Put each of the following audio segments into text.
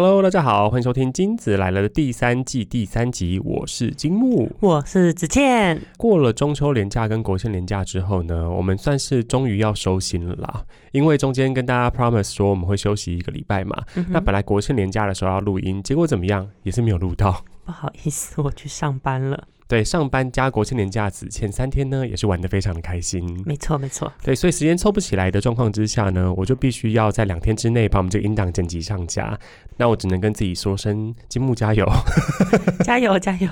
Hello，大家好，欢迎收听《金子来了》的第三季第三集，我是金木。我是子倩。过了中秋连假跟国庆连假之后呢，我们算是终于要收心了啦。因为中间跟大家 promise 说我们会休息一个礼拜嘛，那本来国庆连假的时候要录音，结果怎么样，也是没有录到。不好意思，我去上班了。对，上班加国庆年假子前三天呢，也是玩的非常的开心。没错，没错。对，所以时间凑不起来的状况之下呢，我就必须要在两天之内把我们这个音档剪辑上架。那我只能跟自己说声金木加油，加油加油！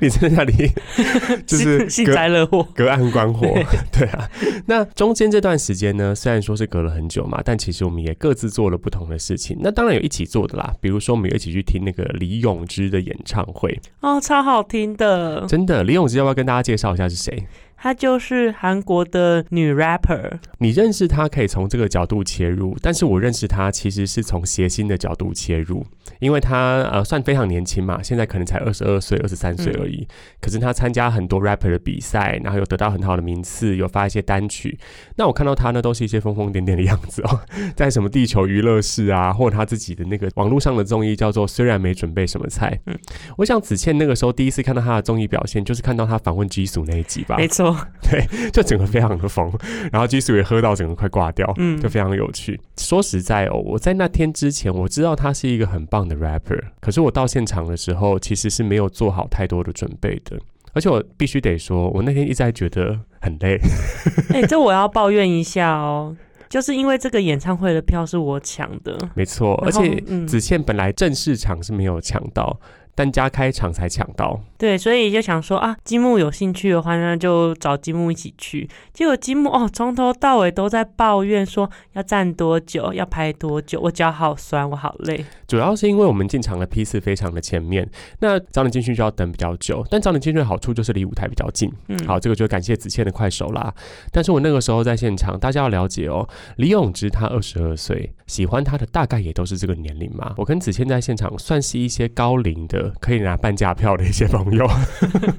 你在那里 就是幸灾乐祸，隔岸观火。对啊，那中间这段时间呢，虽然说是隔了很久嘛，但其实我们也各自做了不同的事情。那当然有一起做的啦，比如说我们有一起去听那个李永芝的演唱会哦，超好听的。真的，李永吉要不要跟大家介绍一下是谁？她就是韩国的女 rapper。你认识她可以从这个角度切入，但是我认识她其实是从谐星的角度切入，因为她呃算非常年轻嘛，现在可能才二十二岁、二十三岁而已。可是她参加很多 rapper 的比赛，然后有得到很好的名次，有发一些单曲。那我看到她呢，都是一些疯疯癫癫的样子哦，在什么地球娱乐室啊，或者她自己的那个网络上的综艺叫做《虽然没准备什么菜》。嗯，我想子倩那个时候第一次看到她的综艺表现，就是看到她访问基础那一集吧。没错。对，就整个非常的疯，然后基础也喝到整个快挂掉，嗯，就非常有趣。说实在哦，我在那天之前我知道他是一个很棒的 rapper，可是我到现场的时候其实是没有做好太多的准备的，而且我必须得说，我那天一直在觉得很累。哎，这我要抱怨一下哦，就是因为这个演唱会的票是我抢的，没错，而且子倩本来正式场是没有抢到。单家开场才抢到，对，所以就想说啊，积木有兴趣的话，那就找积木一起去。结果积木哦，从头到尾都在抱怨说要站多久，要排多久，我脚好酸，我好累。主要是因为我们进场的批次非常的前面，那早点进去就要等比较久。但早点进去的好处就是离舞台比较近。嗯，好，这个就感谢子倩的快手啦。但是我那个时候在现场，大家要了解哦，李永芝他二十二岁，喜欢他的大概也都是这个年龄嘛。我跟子倩在现场算是一些高龄的。可以拿半价票的一些朋友，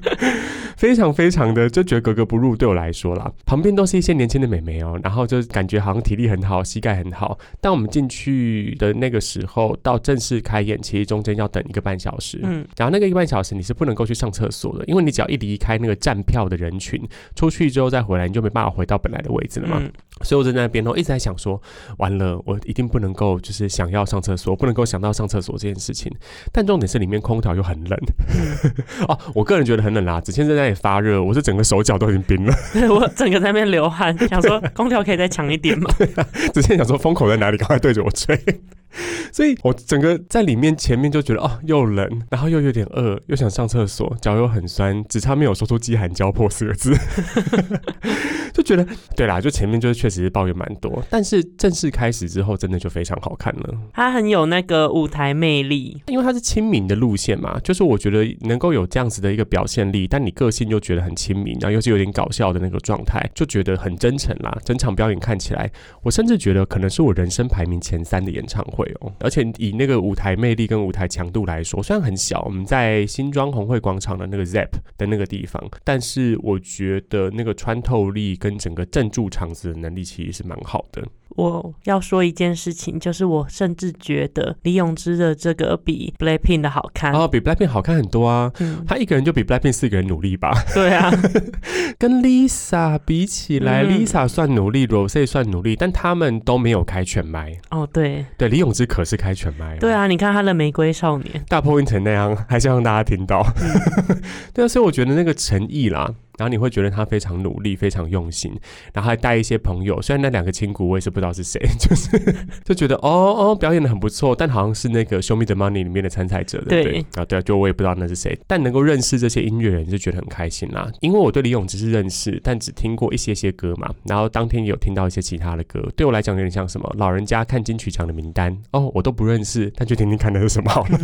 非常非常的就觉得格格不入。对我来说啦，旁边都是一些年轻的美眉哦，然后就感觉好像体力很好，膝盖很好。当我们进去的那个时候，到正式开演，其实中间要等一个半小时。嗯，然后那个一个半小时你是不能够去上厕所的，因为你只要一离开那个站票的人群，出去之后再回来，你就没办法回到本来的位置了嘛。所以我在那边哦，一直在想说，完了，我一定不能够就是想要上厕所，不能够想到上厕所这件事情。但重点是里面空调又很冷 哦，我个人觉得很冷啦。子谦在那里发热，我是整个手脚都已经冰了。我整个在那边流汗，想说空调可以再强一点吗？子谦想说风口在哪里，赶快对着我吹。所以我整个在里面前面就觉得哦，又冷，然后又有点饿，又想上厕所，脚又很酸，只差没有说出饥寒交迫四个字。就觉得对啦，就前面就是确实是抱怨蛮多，但是正式开始之后，真的就非常好看了。它很有那个舞台魅力，因为它是亲民的路线嘛，就是我觉得能够有这样子的一个表现力，但你个性又觉得很亲民，然后又是有点搞笑的那个状态，就觉得很真诚啦。整场表演看起来，我甚至觉得可能是我人生排名前三的演唱会哦。而且以那个舞台魅力跟舞台强度来说，虽然很小，我们在新庄红会广场的那个 ZEP 的那个地方，但是我觉得那个穿透力。跟整个镇住场子的能力其实是蛮好的。我要说一件事情，就是我甚至觉得李永芝的这个比 Blackpink 的好看哦，比 Blackpink 好看很多啊。他一个人就比 Blackpink 四个人努力吧？对啊，跟 Lisa 比起来，Lisa 算努力，Rose 算努力，但他们都没有开全麦。哦，对对，李永芝可是开全麦。对啊，你看他的《玫瑰少年》大破音成那样，还是让大家听到。对啊，所以我觉得那个诚意啦。然后你会觉得他非常努力，非常用心，然后还带一些朋友。虽然那两个亲骨我也是不知道是谁，就是就觉得哦哦表演的很不错，但好像是那个《Show Me the Money》里面的参赛者，对不对？啊对啊，就我也不知道那是谁，但能够认识这些音乐人就觉得很开心啦。因为我对李咏只是认识，但只听过一些些歌嘛。然后当天也有听到一些其他的歌，对我来讲有点像什么老人家看金曲奖的名单哦，我都不认识，但就听听看那是什么好的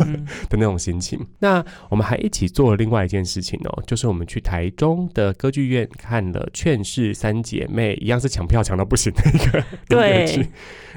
那种心情。那我们还一起做了另外一件事情哦，就是我们去台中的。歌剧院看了《劝世三姐妹》，一样是抢票抢到不行的一个 对，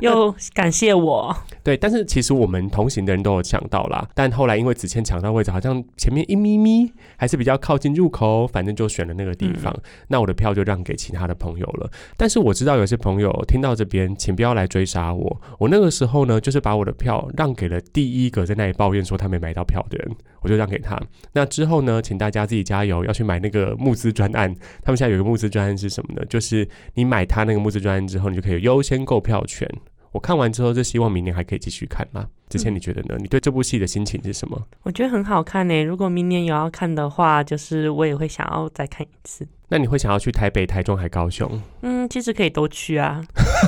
又感谢我。对，但是其实我们同行的人都有抢到啦，但后来因为子谦抢到位置，好像前面一咪咪还是比较靠近入口，反正就选了那个地方。那我的票就让给其他的朋友了。但是我知道有些朋友听到这边，请不要来追杀我。我那个时候呢，就是把我的票让给了第一个在那里抱怨说他没买到票的人，我就让给他。那之后呢，请大家自己加油，要去买那个募资专案。他们现在有一个募资专案是什么呢？就是你买他那个募资专案之后，你就可以优先购票权。我看完之后，就希望明年还可以继续看啦。之前你觉得呢？你对这部戏的心情是什么？我觉得很好看呢。如果明年有要看的话，就是我也会想要再看一次。那你会想要去台北、台中还高雄？嗯，其实可以都去啊，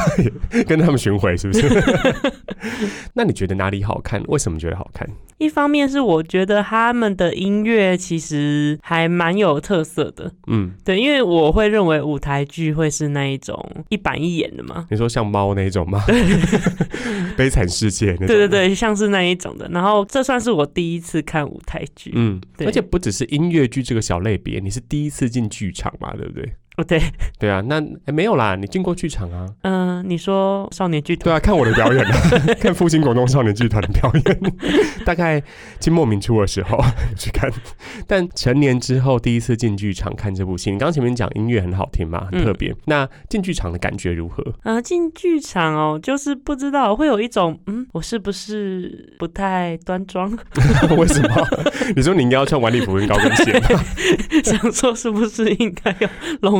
跟他们巡回是不是？那你觉得哪里好看？为什么觉得好看？一方面是我觉得他们的音乐其实还蛮有特色的，嗯，对，因为我会认为舞台剧会是那一种一板一眼的嘛。你说像猫那一种吗？悲惨世界那种。对对对，像是那一种的。然后这算是我第一次看舞台剧，嗯，而且不只是音乐剧这个小类别，你是第一次进剧场嘛，对不对？哦，对，对啊，那没有啦，你进过剧场啊？嗯，你说少年剧团？对啊，看我的表演啊，看复兴广东少年剧团的表演，大概清末明初的时候去看，但成年之后第一次进剧场看这部戏。你刚前面讲音乐很好听嘛，很特别。那进剧场的感觉如何？啊，进剧场哦，就是不知道会有一种，嗯，我是不是不太端庄？为什么？你说你应该要穿晚礼服跟高跟鞋吗？想说是不是应该要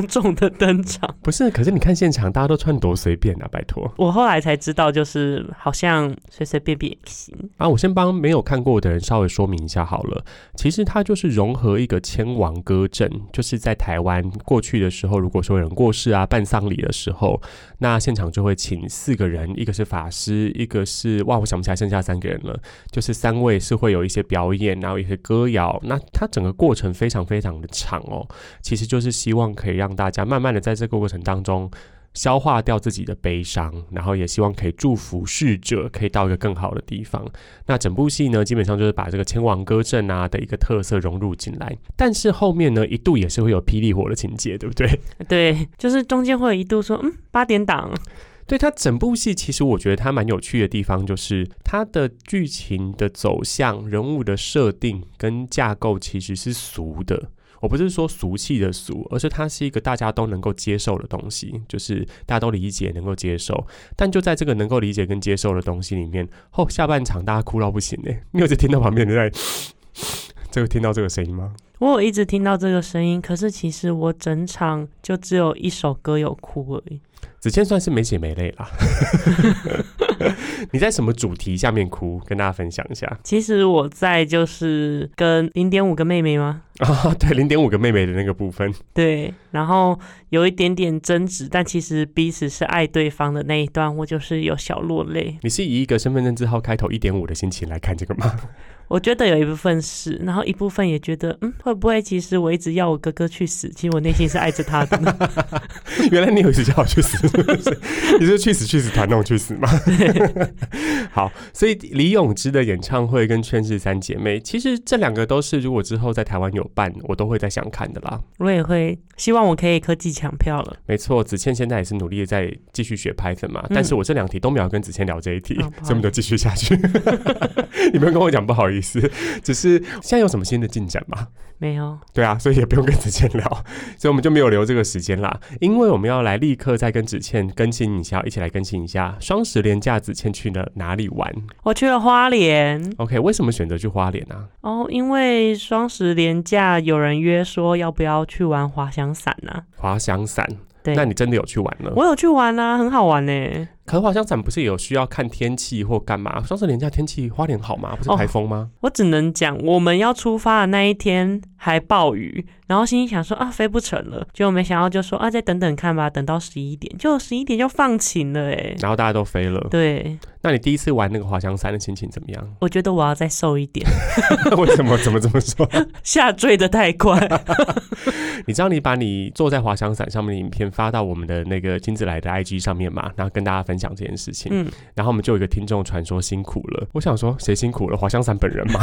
龙？重的登场不是，可是你看现场，大家都穿多随便啊！拜托，我后来才知道，就是好像随随便便也行啊。我先帮没有看过的人稍微说明一下好了，其实它就是融合一个千王歌阵，就是在台湾过去的时候，如果说有人过世啊，办丧礼的时候，那现场就会请四个人，一个是法师，一个是哇，我想不起来剩下三个人了，就是三位是会有一些表演，然后一些歌谣，那它整个过程非常非常的长哦，其实就是希望可以让大家慢慢的在这个过程当中消化掉自己的悲伤，然后也希望可以祝福逝者可以到一个更好的地方。那整部戏呢，基本上就是把这个千王歌阵啊的一个特色融入进来。但是后面呢，一度也是会有霹雳火的情节，对不对？对，就是中间会有一度说，嗯，八点档。对它整部戏，其实我觉得它蛮有趣的地方，就是它的剧情的走向、人物的设定跟架构其实是俗的。我不是说俗气的俗，而是它是一个大家都能够接受的东西，就是大家都理解、能够接受。但就在这个能够理解跟接受的东西里面，后下半场大家哭到不行哎！你有在听到旁边人在这个听到这个声音吗？我有一直听到这个声音，可是其实我整场就只有一首歌有哭而已。子谦算是没血没泪啦。你在什么主题下面哭？跟大家分享一下。其实我在就是跟零点五个妹妹吗？啊，对，零点五个妹妹的那个部分。对，然后有一点点争执，但其实彼此是爱对方的那一段，我就是有小落泪。你是以一个身份证字号开头一点五的心情来看这个吗？我觉得有一部分是，然后一部分也觉得，嗯，会不会其实我一直要我哥哥去死？其实我内心是爱着他的。呢。原来你有一直叫我去死，你是去死去死团那种去死吗？好，所以李永芝的演唱会跟《圈氏三姐妹》，其实这两个都是如果之后在台湾有办，我都会再想看的啦。我也会希望我可以科技抢票了。没错，子倩现在也是努力的在继续学 Python 嘛，但是我这两题都没有跟子倩聊这一题，所以我们就继续下去。你们跟我讲不好意思，只是现在有什么新的进展吗？没有。对啊，所以也不用跟子倩聊，所以我们就没有留这个时间啦。因为我们要来立刻再跟子倩更新一下，一起来更新一下双十连假，子倩去了哪里玩？我去了花莲。OK，为什么选择去花莲呢？哦，因为双十连假有人约说要不要去玩滑翔伞呢？滑翔伞。那你真的有去玩了？我有去玩啊，很好玩呢。可是滑翔伞不是有需要看天气或干嘛？双十连假天气花莲好吗？不是台风吗？我只能讲，我们要出发的那一天还暴雨，然后心里想说啊，飞不成了，结果没想到就说啊，再等等看吧，等到十一点，就十一点就放晴了哎。然后大家都飞了。对。那你第一次玩那个滑翔伞的心情怎么样？我觉得我要再瘦一点，为什么？怎么这么说？下坠的太快。你知道你把你坐在滑翔伞上面的影片发到我们的那个金子来的 IG 上面嘛？然后跟大家分享这件事情。嗯，然后我们就有一个听众传说辛苦了。我想说谁辛苦了？滑翔伞本人吗？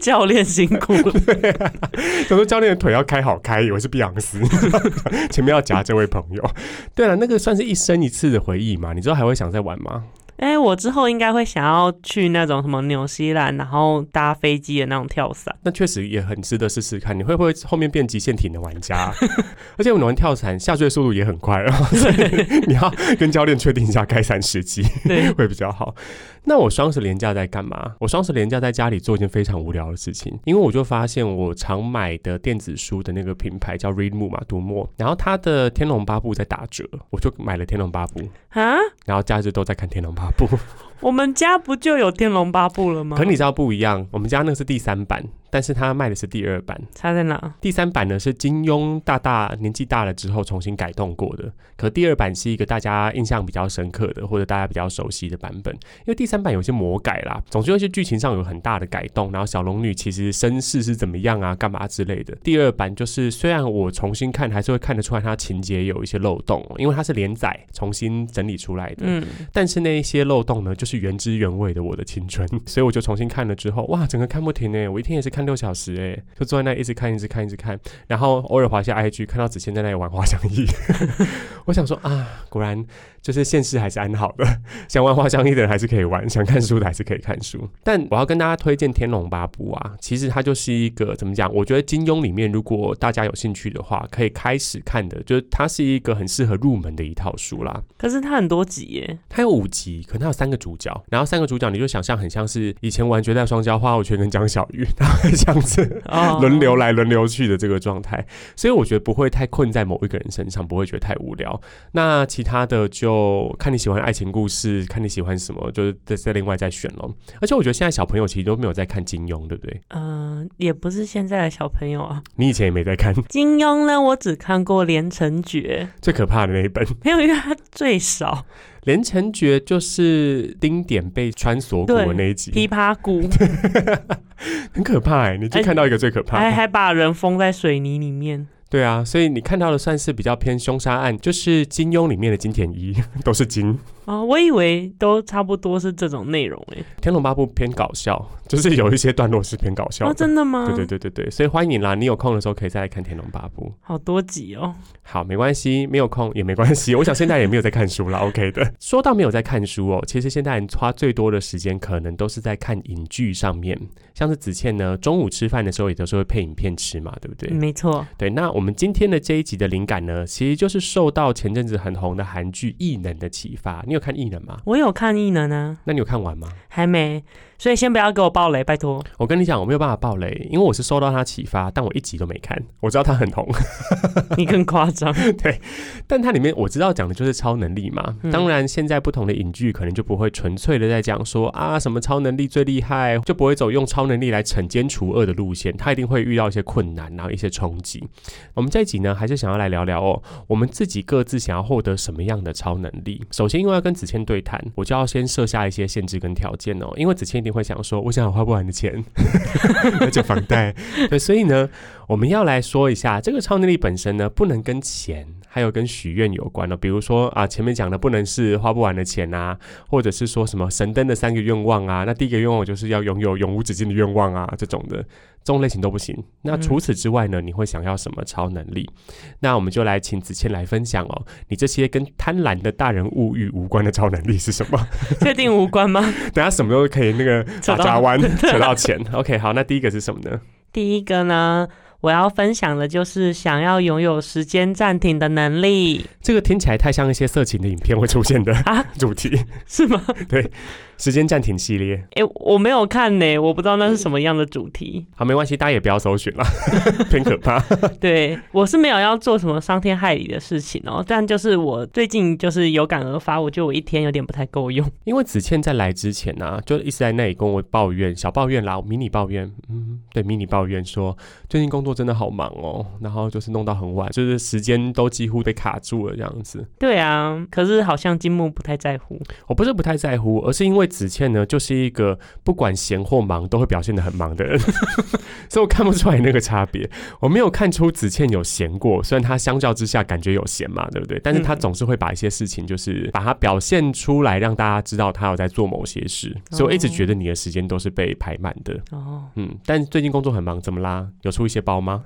教练辛苦了。对，他说教练的腿要开好开，以为是碧昂斯，前面要夹这位朋友。对了，那个算是一生一次的回忆嘛？你知道还会想再玩吗？哎，我之后应该会想要去那种什么纽西兰，然后搭飞机的那种跳伞。那确实也很值得试试看。你会不会后面变极限艇的玩家？而且我们玩跳伞下坠速度也很快然后。你要跟教练确定一下开伞时机，会比较好。那我双十连假在干嘛？我双十连假在家里做一件非常无聊的事情，因为我就发现我常买的电子书的那个品牌叫 Readmo 嘛，读墨，然后它的《天龙八部》在打折，我就买了《天龙八部》啊，然后假日都在看《天龙八部》。我们家不就有《天龙八部》了吗？可你知道不一样，我们家那是第三版，但是他卖的是第二版，差在哪？第三版呢是金庸大大年纪大了之后重新改动过的，可第二版是一个大家印象比较深刻的或者大家比较熟悉的版本，因为第三版有些魔改啦，总之有些剧情上有很大的改动，然后小龙女其实身世是怎么样啊，干嘛之类的。第二版就是虽然我重新看还是会看得出来它情节有一些漏洞，因为它是连载重新整理出来的，嗯，但是那一些漏洞呢就。是原汁原味的我的青春，所以我就重新看了之后，哇，整个看不停哎！我一天也是看六小时哎，就坐在那一直看，一直看，一直看，然后偶尔滑下 IG，看到子谦在那里玩滑翔翼，我想说啊，果然。就是现实还是安好的，想玩花香衣的人还是可以玩，想看书的还是可以看书。但我要跟大家推荐《天龙八部》啊，其实它就是一个怎么讲？我觉得金庸里面，如果大家有兴趣的话，可以开始看的，就是它是一个很适合入门的一套书啦。可是它很多集耶，它有五集，可能它有三个主角，然后三个主角你就想象很像是以前玩《绝代双骄》花无缺跟江小鱼，他会这样子轮流来轮流去的这个状态，所以我觉得不会太困在某一个人身上，不会觉得太无聊。那其他的就。看你喜欢爱情故事，看你喜欢什么，就是再再另外再选咯。而且我觉得现在小朋友其实都没有在看金庸，对不对？嗯，也不是现在的小朋友啊。你以前也没在看金庸呢？我只看过《连城诀》，最可怕的那一本。没有，因为它最少。《连城诀》就是丁点被穿锁骨的那一集，琵琶骨，很可怕哎！你就看到一个最可怕，还还把人封在水泥里面。对啊，所以你看到的算是比较偏凶杀案，就是金庸里面的金田一 都是金。哦，我以为都差不多是这种内容诶。天龙八部偏搞笑，就是有一些段落是偏搞笑。哦，真的吗？对对对对对，所以欢迎啦！你有空的时候可以再来看天龙八部。好多集哦。好，没关系，没有空也没关系。我想现在也没有在看书了，OK 的。说到没有在看书哦，其实现在人花最多的时间可能都是在看影剧上面。像是子倩呢，中午吃饭的时候也都是会配影片吃嘛，对不对？没错。对，那我们今天的这一集的灵感呢，其实就是受到前阵子很红的韩剧《异能》的启发。你有看《异能》吗？我有看异能啊，那你有看完吗？还没。所以先不要给我爆雷，拜托。我跟你讲，我没有办法爆雷，因为我是受到他启发，但我一集都没看。我知道他很红，你更夸张。对，但它里面我知道讲的就是超能力嘛。当然，现在不同的影剧可能就不会纯粹的在讲说啊什么超能力最厉害，就不会走用超能力来惩奸除恶的路线。他一定会遇到一些困难，然后一些冲击。我们这一集呢，还是想要来聊聊哦，我们自己各自想要获得什么样的超能力。首先，因为要跟子谦对谈，我就要先设下一些限制跟条件哦，因为子谦一定会想说，我想有花不完的钱，那就房贷，对，所以呢，我们要来说一下这个超能力本身呢，不能跟钱还有跟许愿有关的，比如说啊，前面讲的不能是花不完的钱啊，或者是说什么神灯的三个愿望啊，那第一个愿望就是要拥有永无止境的愿望啊，这种的。这种类型都不行。那除此之外呢？你会想要什么超能力？那我们就来请子谦来分享哦。你这些跟贪婪的大人物欲无关的超能力是什么？确定无关吗？等下什么都可以那个打夹弯扯到钱。OK，好，那第一个是什么呢？第一个呢？我要分享的就是想要拥有时间暂停的能力。这个听起来太像一些色情的影片会出现的啊 主题，是吗？对，时间暂停系列。哎，我没有看呢，我不知道那是什么样的主题。好，没关系，大家也不要搜寻了，偏可怕。对，我是没有要做什么伤天害理的事情哦，但就是我最近就是有感而发，我觉得我一天有点不太够用。因为子倩在来之前呢，就一直在那里跟我抱怨，小抱怨啦，迷你抱怨，嗯。对迷你抱怨说，最近工作真的好忙哦，然后就是弄到很晚，就是时间都几乎被卡住了这样子。对啊，可是好像金木不太在乎。我不是不太在乎，而是因为子倩呢，就是一个不管闲或忙都会表现的很忙的人，所以我看不出来那个差别。我没有看出子倩有闲过，虽然她相较之下感觉有闲嘛，对不对？但是她总是会把一些事情，就是把它表现出来，让大家知道她有在做某些事。所以我一直觉得你的时间都是被排满的。哦，嗯，但最近工作很忙，怎么啦？有出一些包吗？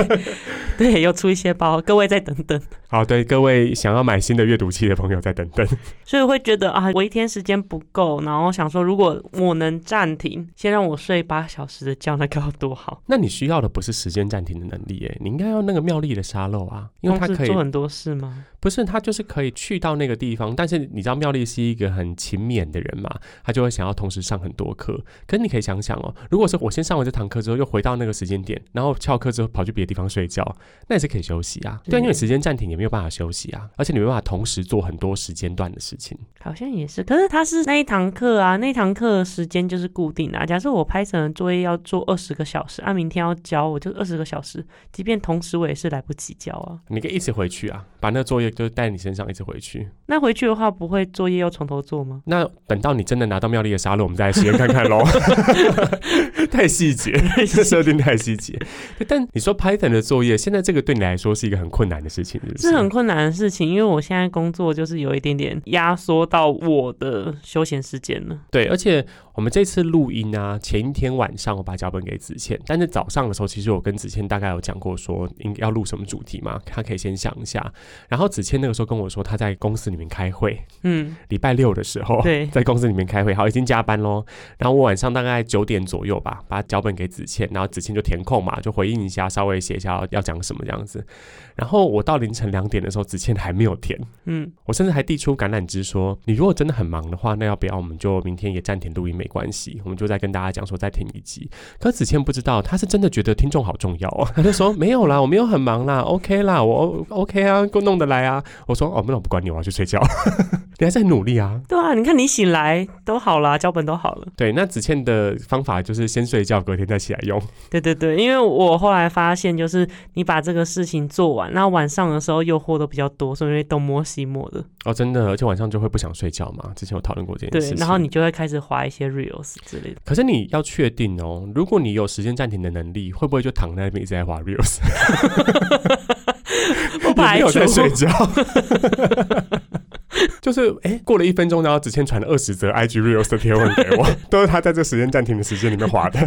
对，有出一些包，各位再等等。好，对各位想要买新的阅读器的朋友再等等。所以会觉得啊，我一天时间不够，然后想说，如果我能暂停，先让我睡八小时的觉，那该有多好。那你需要的不是时间暂停的能力，哎，你应该要那个妙丽的沙漏啊，因为它可以做很多事吗？不是，他就是可以去到那个地方，但是你知道妙丽是一个很勤勉的人嘛，他就会想要同时上很多课。可是你可以想想哦，如果是我先上完这堂课之后，又回到那个时间点，然后翘课之后跑去别的地方睡觉，那也是可以休息啊。对，因为时间暂停也没有办法休息啊，而且你没办法同时做很多时间段的事情。好像也是，可是他是那一堂课啊，那堂课时间就是固定的。假设我拍成作业要做二十个小时，啊，明天要交，我就二十个小时，即便同时我也是来不及交啊。你可以一起回去啊，把那个作业。就带你身上一直回去，那回去的话不会作业要从头做吗？那等到你真的拿到妙丽的沙漏，我们再来实验看看喽。太细节，这设定太细节。但你说 Python 的作业，现在这个对你来说是一个很困难的事情，是很困难的事情，因为我现在工作就是有一点点压缩到我的休闲时间了。对，而且。我们这次录音啊，前一天晚上我把脚本给子倩，但是早上的时候，其实我跟子倩大概有讲过，说应该要录什么主题嘛，她可以先想一下。然后子倩那个时候跟我说，他在公司里面开会，嗯，礼拜六的时候，对，在公司里面开会，好，已经加班喽。然后我晚上大概九点左右吧，把脚本给子倩，然后子倩就填空嘛，就回应一下，稍微写一下要讲什么这样子。然后我到凌晨两点的时候，子倩还没有填，嗯，我甚至还递出橄榄枝说，你如果真的很忙的话，那要不要我们就明天也暂停录音没关系，我们就再跟大家讲说再听一集。可子倩不知道，他是真的觉得听众好重要哦。他就说没有啦，我没有很忙啦，OK 啦，我 OK 啊，够弄得来啊。我说哦，那我不管你，我要去睡觉。你还在努力啊？对啊，你看你醒来都好了，脚本都好了。对，那子倩的方法就是先睡觉，隔天再起来用。对对对，因为我后来发现，就是你把这个事情做完，那晚上的时候诱惑都比较多，所以东摸西摸的。哦，真的，而且晚上就会不想睡觉嘛。之前有讨论过这件事。对，然后你就会开始划一些 reels 之类的。可是你要确定哦，如果你有时间暂停的能力，会不会就躺在那边一直在划 reels？不排除在睡觉。就是哎，过了一分钟，然后子谦传了二十则 IG reels 的贴文给我，都是他在这时间暂停的时间里面划的。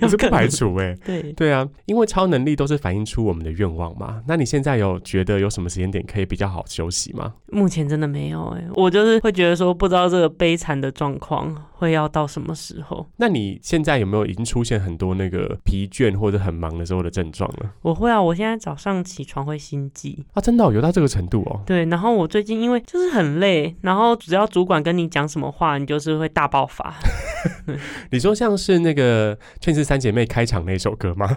也是不排除哎，对对啊，因为超能力都是反映出我们的愿望嘛。那你现在有觉得有什么时间点可以比较好休息吗？目前真的没有哎，我就是会觉得说，不知道这个悲惨的状况会要到什么时候。那你现在有没有已经出现很多那个疲倦或者很忙的时候的症状了？我会啊，我现在早上起床会心悸啊，真的有到这个程度哦。对，然后我最近因为就是很累，然后只要主管跟你讲什么话，你就是会大爆发。你说像是那个《劝世三姐妹》开场那首歌吗？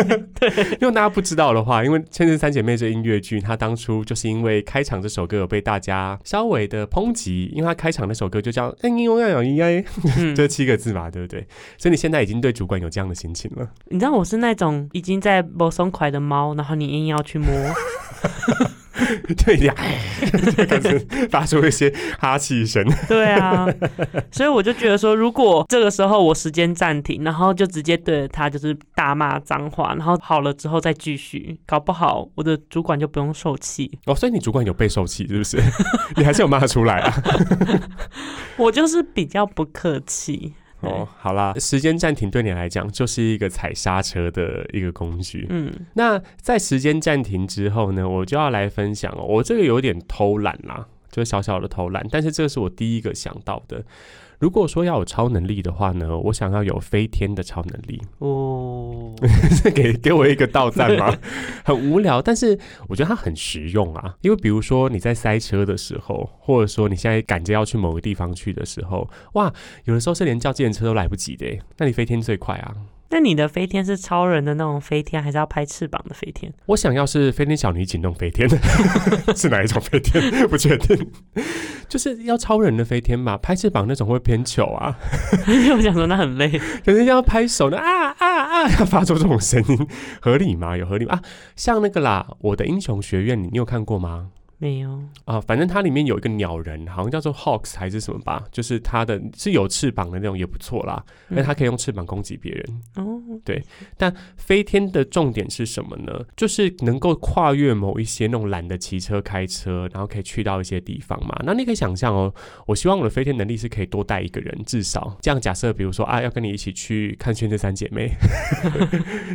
对，因为大家不知道的话，因为《劝世三姐妹》这音乐剧，它当初就是因为开场这首歌有被大家稍微的抨击，因为它开场那首歌就叫“哎，你永远要应该”，这七个字嘛，对不对？所以你现在已经对主管有这样的心情了。你知道我是那种已经在摸松快的猫，然后你硬要去摸。对呀，就开始发出一些哈气声。对啊，所以我就觉得说，如果这个时候我时间暂停，然后就直接对着他就是大骂脏话，然后好了之后再继续，搞不好我的主管就不用受气。哦，所以你主管有被受气是不是？你还是有骂出来啊？我就是比较不客气。哦，好啦，时间暂停对你来讲就是一个踩刹车的一个工具。嗯，那在时间暂停之后呢，我就要来分享哦，我这个有点偷懒啦，就小小的偷懒，但是这个是我第一个想到的。如果说要有超能力的话呢，我想要有飞天的超能力哦，给给我一个倒赞吗？很无聊，但是我觉得它很实用啊。因为比如说你在塞车的时候，或者说你现在赶着要去某个地方去的时候，哇，有的时候是连叫计程车都来不及的，那你飞天最快啊。那你的飞天是超人的那种飞天，还是要拍翅膀的飞天？我想要是飞天小女警那种飞天，是哪一种飞天？不确定。就是要超人的飞天吧，拍翅膀那种会偏糗啊。我想说那很累，可是要拍手呢啊啊啊，要发出这种声音，合理吗？有合理吗？啊，像那个啦，我的英雄学院，你你有看过吗？没有啊，反正它里面有一个鸟人，好像叫做 Hawks 还是什么吧，就是它的是有翅膀的那种，也不错啦。那它可以用翅膀攻击别人。哦，对。但飞天的重点是什么呢？就是能够跨越某一些那种懒得骑车开车，然后可以去到一些地方嘛。那你可以想象哦，我希望我的飞天能力是可以多带一个人，至少这样假设，比如说啊，要跟你一起去看《轩辕三姐妹》，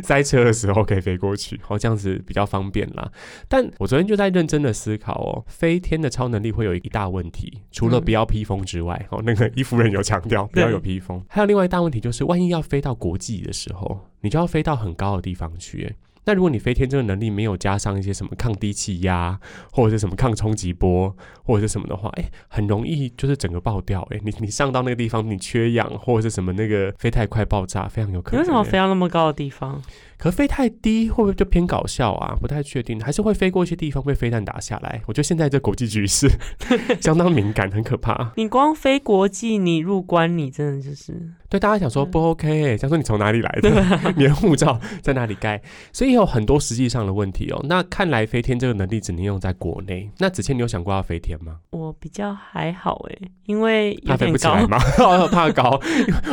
塞车的时候可以飞过去，哦，这样子比较方便啦。但我昨天就在认真的思考。飞天的超能力会有一大问题，除了不要披风之外，哦，那个伊夫人有强调不要有披风，还有另外一大问题就是，万一要飞到国际的时候，你就要飞到很高的地方去。那如果你飞天这个能力没有加上一些什么抗低气压，或者是什么抗冲击波，或者是什么的话，哎，很容易就是整个爆掉。哎，你你上到那个地方，你缺氧或者是什么那个飞太快爆炸，非常有可能。为什么飞到那么高的地方？可飞太低会不会就偏搞笑啊？不太确定，还是会飞过一些地方被飞弹打下来。我觉得现在这国际局势 相当敏感，很可怕。你光飞国际，你入关，你真的就是对大家想说不 OK？想说你从哪里来的？你的护照在哪里盖？所以有很多实际上的问题哦。那看来飞天这个能力只能用在国内。那子倩，你有想过要飞天吗？我比较还好哎，因为怕飞不起来吗？怕高？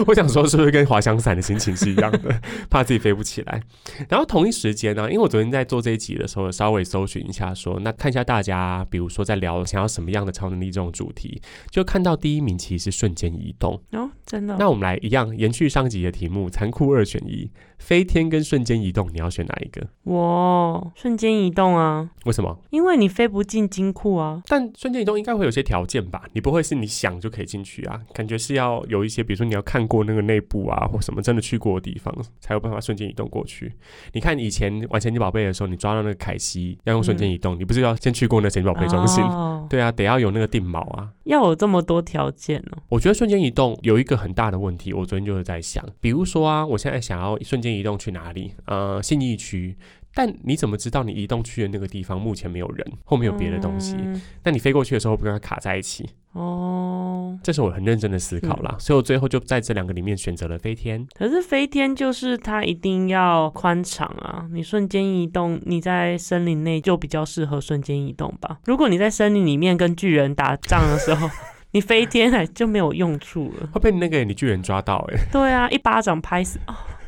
我想说是不是跟滑翔伞的心情是一样的？怕自己飞不起来。然后同一时间呢，因为我昨天在做这一集的时候，稍微搜寻一下，说那看一下大家，比如说在聊想要什么样的超能力这种主题，就看到第一名其实是瞬间移动哦，真的。那我们来一样延续上集的题目，残酷二选一。飞天跟瞬间移动，你要选哪一个？我瞬间移动啊！为什么？因为你飞不进金库啊。但瞬间移动应该会有些条件吧？你不会是你想就可以进去啊？感觉是要有一些，比如说你要看过那个内部啊，或什么真的去过的地方，才有办法瞬间移动过去。你看以前玩神奇宝贝的时候，你抓到那个凯西要用瞬间移动，你不是要先去过那神奇宝贝中心？对啊，得要有那个定锚啊。要有这么多条件呢？我觉得瞬间移动有一个很大的问题，我昨天就是在想，比如说啊，我现在想要瞬间移动去哪里？呃，信义区。但你怎么知道你移动去的那个地方目前没有人，后面有别的东西？那你飞过去的时候不跟它卡在一起？哦，这是我很认真的思考啦，所以我最后就在这两个里面选择了飞天。可是飞天就是它一定要宽敞啊，你瞬间移动，你在森林内就比较适合瞬间移动吧。如果你在森林里面跟巨人打仗的时候。你飞天来就没有用处了，会被那个你巨人抓到哎。对啊，一巴掌拍死，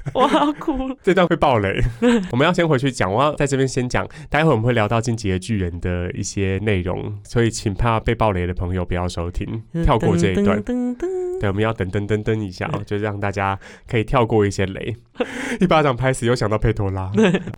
我要哭了。这段会爆雷，我们要先回去讲。我要在这边先讲，待会我们会聊到进击的巨人的一些内容，所以请怕被爆雷的朋友不要收听，跳过这一段。对，我们要等等等等一下哦，就让大家可以跳过一些雷。一巴掌拍死，又想到佩托拉。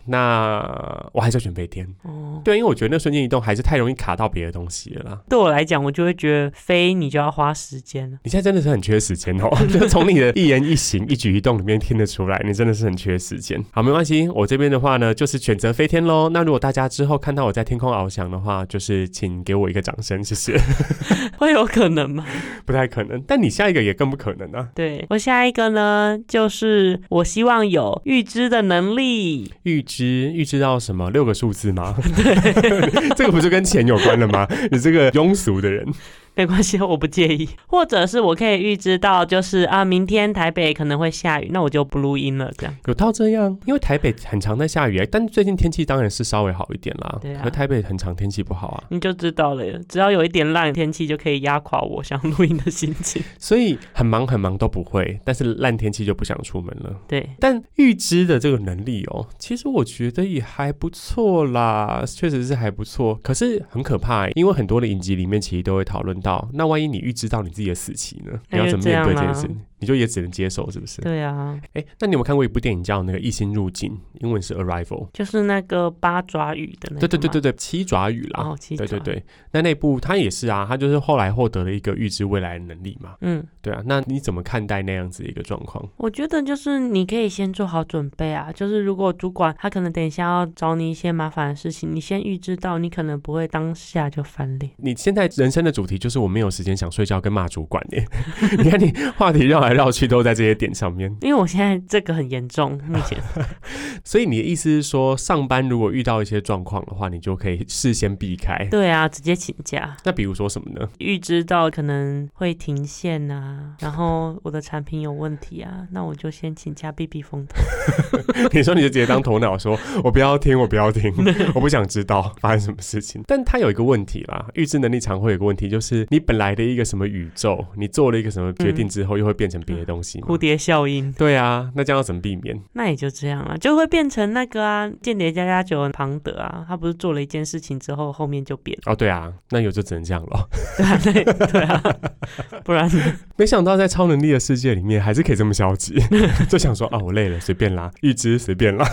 那我还是选飞天。哦，对，因为我觉得那瞬间移动还是太容易卡到别的东西了。对我来讲，我就会觉得飞你就要花时间了。你现在真的是很缺时间哦，就从你的一言一行、一举一动里面听得出来，你真的是很缺时间。好，没关系，我这边的话呢，就是选择飞天喽。那如果大家之后看到我在天空翱翔的话，就是请给我一个掌声，谢谢。会有可能吗？不太可能。但你下一个也更不可能啊。对我下一个呢，就是我希望有预知的能力。预知预知到什么？六个数字吗？对，这个不是跟钱有关了吗？你这个庸俗的人。没关系，我不介意。或者是我可以预知到，就是啊，明天台北可能会下雨，那我就不录音了。这样有到这样，因为台北很常在下雨，但最近天气当然是稍微好一点啦。对啊，可台北很常天气不好啊，你就知道了。只要有一点烂天气，就可以压垮我想录音的心情。所以很忙很忙都不会，但是烂天气就不想出门了。对，但预知的这个能力哦，其实我觉得也还不错啦，确实是还不错。可是很可怕，因为很多的影集里面其实都会讨论到，那万一你预知到你自己的死期呢？你要怎么面对这件事？你就也只能接受，是不是？对啊。哎，那你有没有看过一部电影叫《那个异星入境》？英文是 Arrival，就是那个八爪鱼的那。对对对对对，七爪鱼啦。哦，七爪。对对对，那那部他也是啊，他就是后来获得了一个预知未来的能力嘛。嗯，对啊。那你怎么看待那样子一个状况？我觉得就是你可以先做好准备啊，就是如果主管他可能等一下要找你一些麻烦的事情，你先预知到，你可能不会当下就翻脸。你现在人生的主题就是我没有时间想睡觉跟骂主管耶。你看你话题绕来。来绕去都在这些点上面。因为我现在这个很严重，目前。所以你的意思是说，上班如果遇到一些状况的话，你就可以事先避开。对啊，直接请假。那比如说什么呢？预知到可能会停线啊，然后我的产品有问题啊，那我就先请假避避风头。你说你就直接当头脑，说我不要听，我不要听，我不想知道发生什么事情。但他有一个问题啦，预知能力常会有个问题，就是你本来的一个什么宇宙，你做了一个什么决定之后，又会变成别的东西。蝴蝶效应。对啊，那这样要怎么避免？那也就这样了，就会变成那个啊，间谍加加九庞德啊，他不是做了一件事情之后，后面就变哦。对啊，那有就只能这样了。对啊，对对啊，不然 没想到在超能力的世界里面，还是可以这么消极，就想说啊，我累了，随便啦，预知随便啦，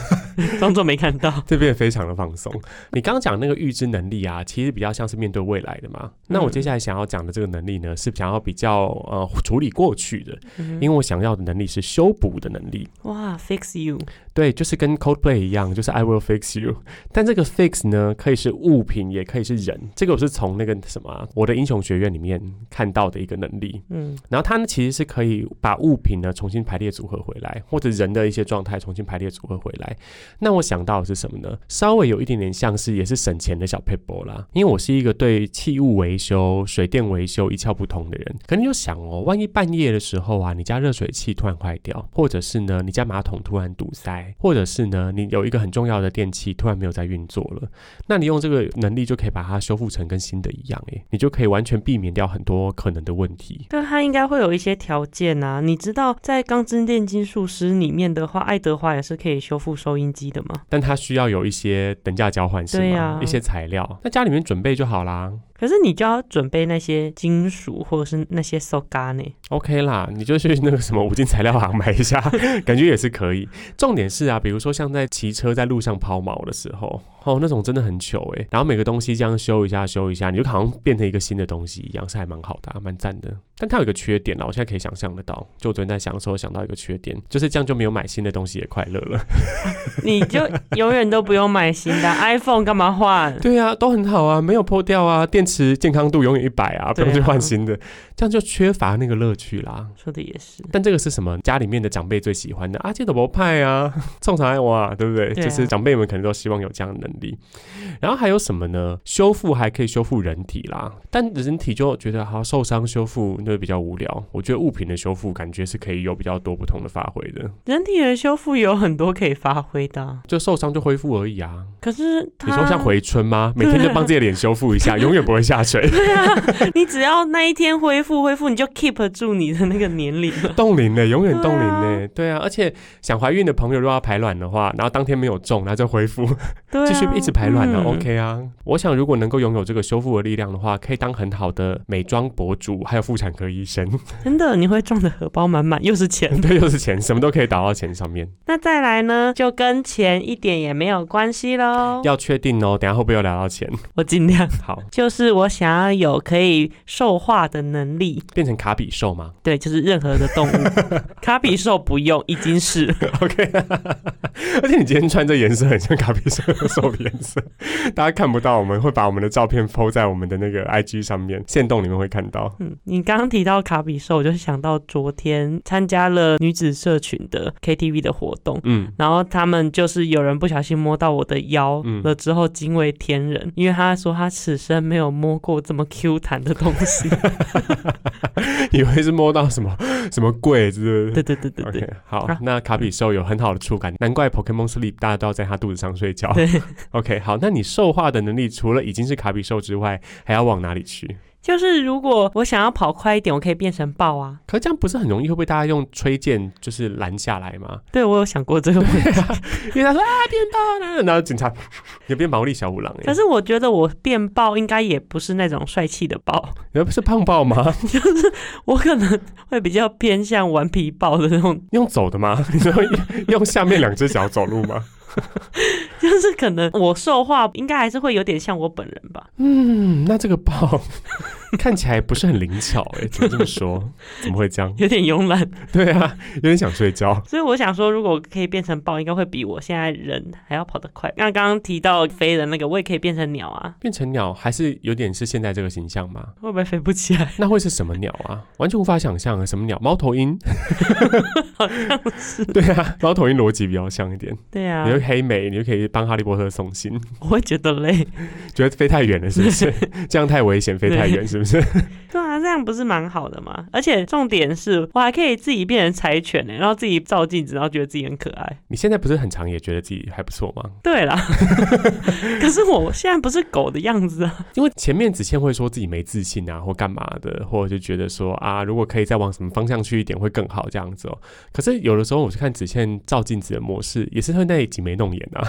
装作没看到，这边非常的放松。你刚刚讲那个预知能力啊，其实比较像是面对未来的嘛。那我接下来想要讲的这个能力呢，是想要比较呃处理过去的，因为我想要的能力是修补的能力。哇，fix you。对，就是跟 Coldplay 一样，就是 I will fix you。但这个 fix 呢，可以是物品，也可以是人。这个我是从那个什么，我的英雄学院里面看到的一个能力。嗯，然后它呢，其实是可以把物品呢重新排列组合回来，或者人的一些状态重新排列组合回来。那我想到的是什么呢？稍微有一点点像是，也是省钱的小 paper 啦。因为我是一个对器物维修、水电维修一窍不通的人，可能就想哦，万一半夜的时候啊，你家热水器突然坏掉，或者是呢，你家马桶突然堵塞。或者是呢，你有一个很重要的电器突然没有在运作了，那你用这个能力就可以把它修复成跟新的一样，诶，你就可以完全避免掉很多可能的问题。但，它应该会有一些条件啊。你知道在《钢之炼金术师》里面的话，爱德华也是可以修复收音机的吗？但它需要有一些等价交换，是吗？一些材料，那家里面准备就好啦。可是你就要准备那些金属或者是那些塑胶呢？OK 啦，你就去那个什么五金材料行买一下，感觉也是可以。重点是啊，比如说像在骑车在路上抛锚的时候。哦，那种真的很糗哎，然后每个东西这样修一下修一下，你就好像变成一个新的东西一样，是还蛮好的，蛮赞的。但它有一个缺点啦，我现在可以想象得到，就我昨天在想的时候想到一个缺点，就是这样就没有买新的东西也快乐了。你就永远都不用买新的 iPhone，干嘛换？对啊，都很好啊，没有破掉啊，电池健康度永远一百啊，不用去换新的，这样就缺乏那个乐趣啦。说的也是。但这个是什么？家里面的长辈最喜欢的啊，这都不派啊，冲啥哇，对不对？就是长辈们可能都希望有这样的能力。然后还有什么呢？修复还可以修复人体啦，但人体就觉得好受伤修复那比较无聊。我觉得物品的修复感觉是可以有比较多不同的发挥的。人体的修复有很多可以发挥的，就受伤就恢复而已啊。可是你说像回春吗？每天就帮自己的脸修复一下，永远不会下垂。对啊，你只要那一天恢复恢复，你就 keep 住你的那个年龄，冻龄呢，永远冻龄呢。对啊，而且想怀孕的朋友如果要排卵的话，然后当天没有中，那就恢复，继续一直。排卵的 OK 啊，我想如果能够拥有这个修复的力量的话，可以当很好的美妆博主，还有妇产科医生。真的，你会赚的荷包满满，又是钱，对，又是钱，什么都可以打到钱上面。那再来呢，就跟钱一点也没有关系喽。要确定哦，等下会不会又聊到钱？我尽量好，就是我想要有可以兽化的能力，变成卡比兽吗？对，就是任何的动物。卡比兽不用，已经是 OK。而且你今天穿这颜色很像卡比兽的兽皮。大家看不到，我们会把我们的照片抛在我们的那个 IG 上面，线动里面会看到。嗯，你刚刚提到卡比兽，我就想到昨天参加了女子社群的 KTV 的活动，嗯，然后他们就是有人不小心摸到我的腰了之后惊为天人，因为他说他此生没有摸过这么 Q 弹的东西，以为是摸到什么 什么柜子。对对对对对，好，那卡比兽有很好的触感，难怪 Pokemon Sleep 大家都要在它肚子上睡觉。对。OK，好，那你兽化的能力除了已经是卡比兽之外，还要往哪里去？就是如果我想要跑快一点，我可以变成豹啊。可这样不是很容易会被大家用吹箭就是拦下来吗？对，我有想过这个问题，因为他说啊变豹了，然后警察有变毛利小五郎。可是我觉得我变豹应该也不是那种帅气的豹，你不是胖豹吗？就是我可能会比较偏向顽皮豹的那种，用走的吗？你说用下面两只脚走路吗？就是可能我说话应该还是会有点像我本人吧。嗯，那这个豹 看起来不是很灵巧哎，怎么这么说？怎么会这样？有点慵懒。对啊，有点想睡觉。所以我想说，如果可以变成豹，应该会比我现在人还要跑得快。那刚刚提到飞的那个，我也可以变成鸟啊。变成鸟还是有点是现在这个形象吗？会不会飞不起来？那会是什么鸟啊？完全无法想象啊！什么鸟？猫头鹰？好像是。对啊，猫头鹰逻辑比较像一点。对啊。你会黑美，你就可以帮哈利波特送信。我会觉得累，觉得飞太远了，是不是？这样太危险，飞太远，是不是？对啊，这样不是蛮好的吗？而且重点是我还可以自己变成柴犬呢，然后自己照镜子，然后觉得自己很可爱。你现在不是很常也觉得自己还不错吗？对啦，可是我现在不是狗的样子啊。因为前面子倩会说自己没自信啊，或干嘛的，或者就觉得说啊，如果可以再往什么方向去一点会更好这样子哦。可是有的时候我去看子倩照镜子的模式，也是会那里挤眉弄眼啊，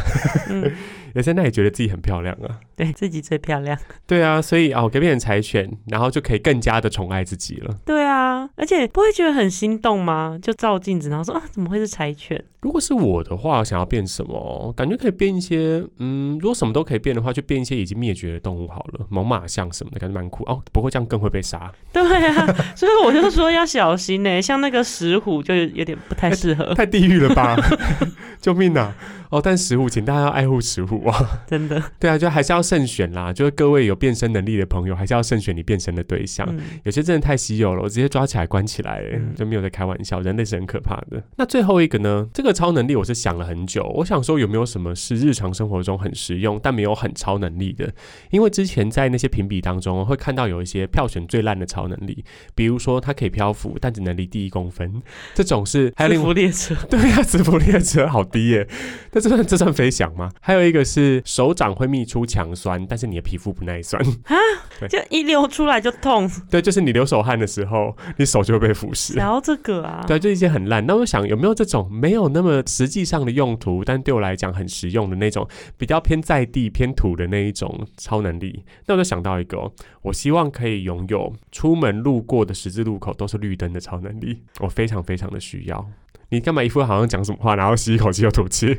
也在那也觉得自己很漂亮啊，对自己最漂亮。对啊，所以哦，给别人柴犬，然后就可以更加的宠爱自己了。对啊，而且不会觉得很心动吗？就照镜子，然后说啊，怎么会是柴犬？如果是我的话，想要变什么？感觉可以变一些，嗯，如果什么都可以变的话，就变一些已经灭绝的动物好了，猛犸象什么的，感觉蛮酷哦。不过这样更会被杀。对啊，所以我就说要小心呢。像那个石虎就有点不太适合，太地狱了吧！救命啊！哦，但石虎，请大家要爱护石虎啊！真的。对啊，就还是要慎选啦。就是各位有变身能力的朋友，还是要慎选你变身的对象。有些真的太稀有了，我直接抓起来关起来，就没有在开玩笑。人类是很可怕的。那最后一个呢？这个超能力我是想了很久，我想说有没有什么是日常生活中很实用，但没有很超能力的？因为之前在那些评比当中，会看到有一些票选最烂的超能力，比如说它可以漂浮，但只能离地一公分，这种是还有。磁浮列车。对啊，磁浮列车好低耶。这算这算飞翔吗？还有一个是手掌会泌出强酸，但是你的皮肤不耐酸啊，就一流出来就痛。对，就是你流手汗的时候，你手就会被腐蚀。然后这个啊，对，就一些很烂。那我想有没有这种没有那么实际上的用途，但对我来讲很实用的那种，比较偏在地偏土的那一种超能力？那我就想到一个，我希望可以拥有出门路过的十字路口都是绿灯的超能力，我非常非常的需要。你干嘛一副好像讲什么话，然后吸一口气又吐气？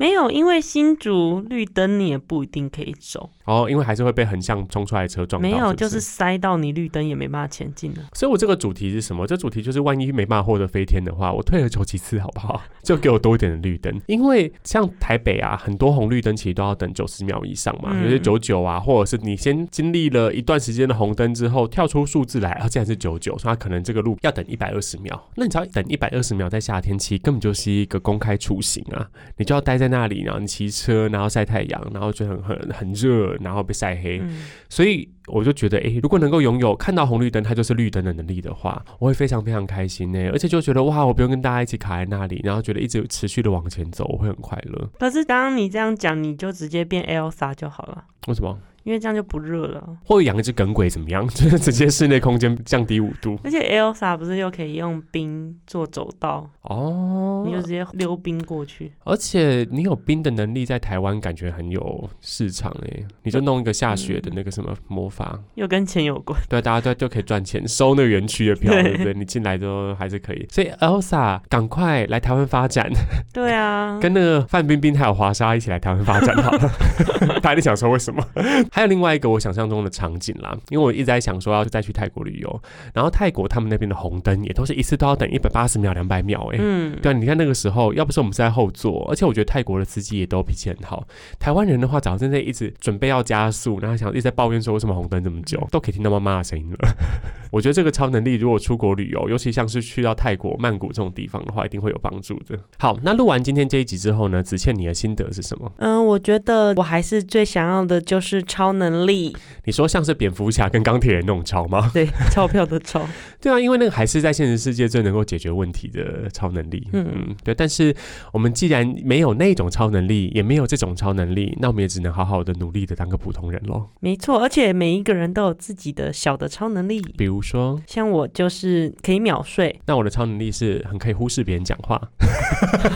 没有，因为新竹绿灯你也不一定可以走哦，因为还是会被横向冲出来的车撞。没有，就是塞到你绿灯也没办法前进了。所以我这个主题是什么？这主题就是万一没办法获得飞天的话，我退而求其次好不好？就给我多一点的绿灯，因为像台北啊，很多红绿灯其实都要等九十秒以上嘛，有些九九啊，或者是你先经历了一段时间的红灯之后，跳出数字来，然后竟然是九九，所以它可能这个路要等一百二十秒。那你知道等一百二十秒在夏天其实根本就是一个公开出行啊，你就要待在那里，然后你骑。车，然后晒太阳，然后就很很很热，然后被晒黑，所以我就觉得，哎，如果能够拥有看到红绿灯它就是绿灯的能力的话，我会非常非常开心呢，而且就觉得哇，我不用跟大家一起卡在那里，然后觉得一直持续的往前走，我会很快乐。可是刚刚你这样讲，你就直接变 Elsa 就好了。为什么？因为这样就不热了，或者养一只耿鬼怎么样？就是直接室内空间降低五度。而且 Elsa 不是又可以用冰做走道哦，你就直接溜冰过去。而且你有冰的能力，在台湾感觉很有市场哎，你就弄一个下雪的那个什么魔法，又跟钱有关。对，大家都就可以赚钱，收那个园区的票，对不对？你进来都还是可以。所以 Elsa 赶快来台湾发展。对啊，跟那个范冰冰还有华莎一起来台湾发展好了。大家在想说为什么？还有另外一个我想象中的场景啦，因为我一直在想说要再去泰国旅游，然后泰国他们那边的红灯也都是一次都要等一百八十秒、两百秒，哎，嗯，对啊，你看那个时候要不是我们是在后座，而且我觉得泰国的司机也都脾气很好，台湾人的话早上在一直准备要加速，然后想一直在抱怨说为什么红灯这么久，都可以听到妈妈的声音了。我觉得这个超能力如果出国旅游，尤其像是去到泰国曼谷这种地方的话，一定会有帮助的。好，那录完今天这一集之后呢，子倩你的心得是什么？嗯，我觉得我还是最想要的就是超能力。你说像是蝙蝠侠跟钢铁人那种超吗？对，钞票的钞。对啊，因为那个还是在现实世界最能够解决问题的超能力。嗯嗯，对。但是我们既然没有那种超能力，也没有这种超能力，那我们也只能好好的努力的当个普通人喽。没错，而且每一个人都有自己的小的超能力。比如说，像我就是可以秒睡。那我的超能力是很可以忽视别人讲话，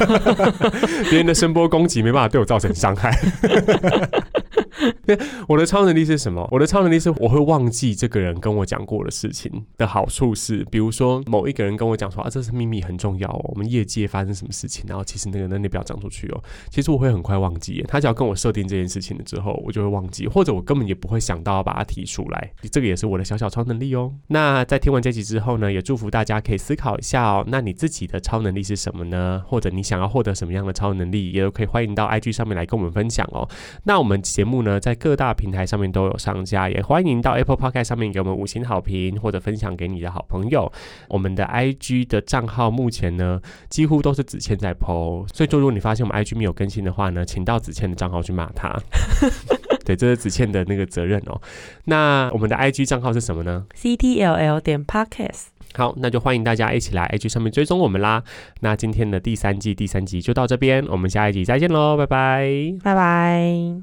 别人的声波攻击没办法对我造成伤害。我的超能力是什么？我的超能力是我会忘记这个人跟我讲过的事情的好处是，比如说某一个人跟我讲说啊，这是秘密很重要哦，我们业界发生什么事情，然后其实那个那你不要讲出去哦。其实我会很快忘记，他只要跟我设定这件事情了之后，我就会忘记，或者我根本也不会想到要把它提出来。这个也是我的小小超能力哦。那在听完这集之后呢，也祝福大家可以思考一下哦，那你自己的超能力是什么呢？或者你想要获得什么样的超能力，也都可以欢迎到 IG 上面来跟我们分享哦。那我们节目呢，在在各大平台上面都有上架，也欢迎到 Apple Podcast 上面给我们五星好评，或者分享给你的好朋友。我们的 IG 的账号目前呢，几乎都是子倩在 PO，所以就如果你发现我们 IG 没有更新的话呢，请到子倩的账号去骂他。对，这是子倩的那个责任哦。那我们的 IG 账号是什么呢？CTLL 点 Podcast。好，那就欢迎大家一起来 IG 上面追踪我们啦。那今天的第三季第三集就到这边，我们下一集再见喽，拜拜，拜拜。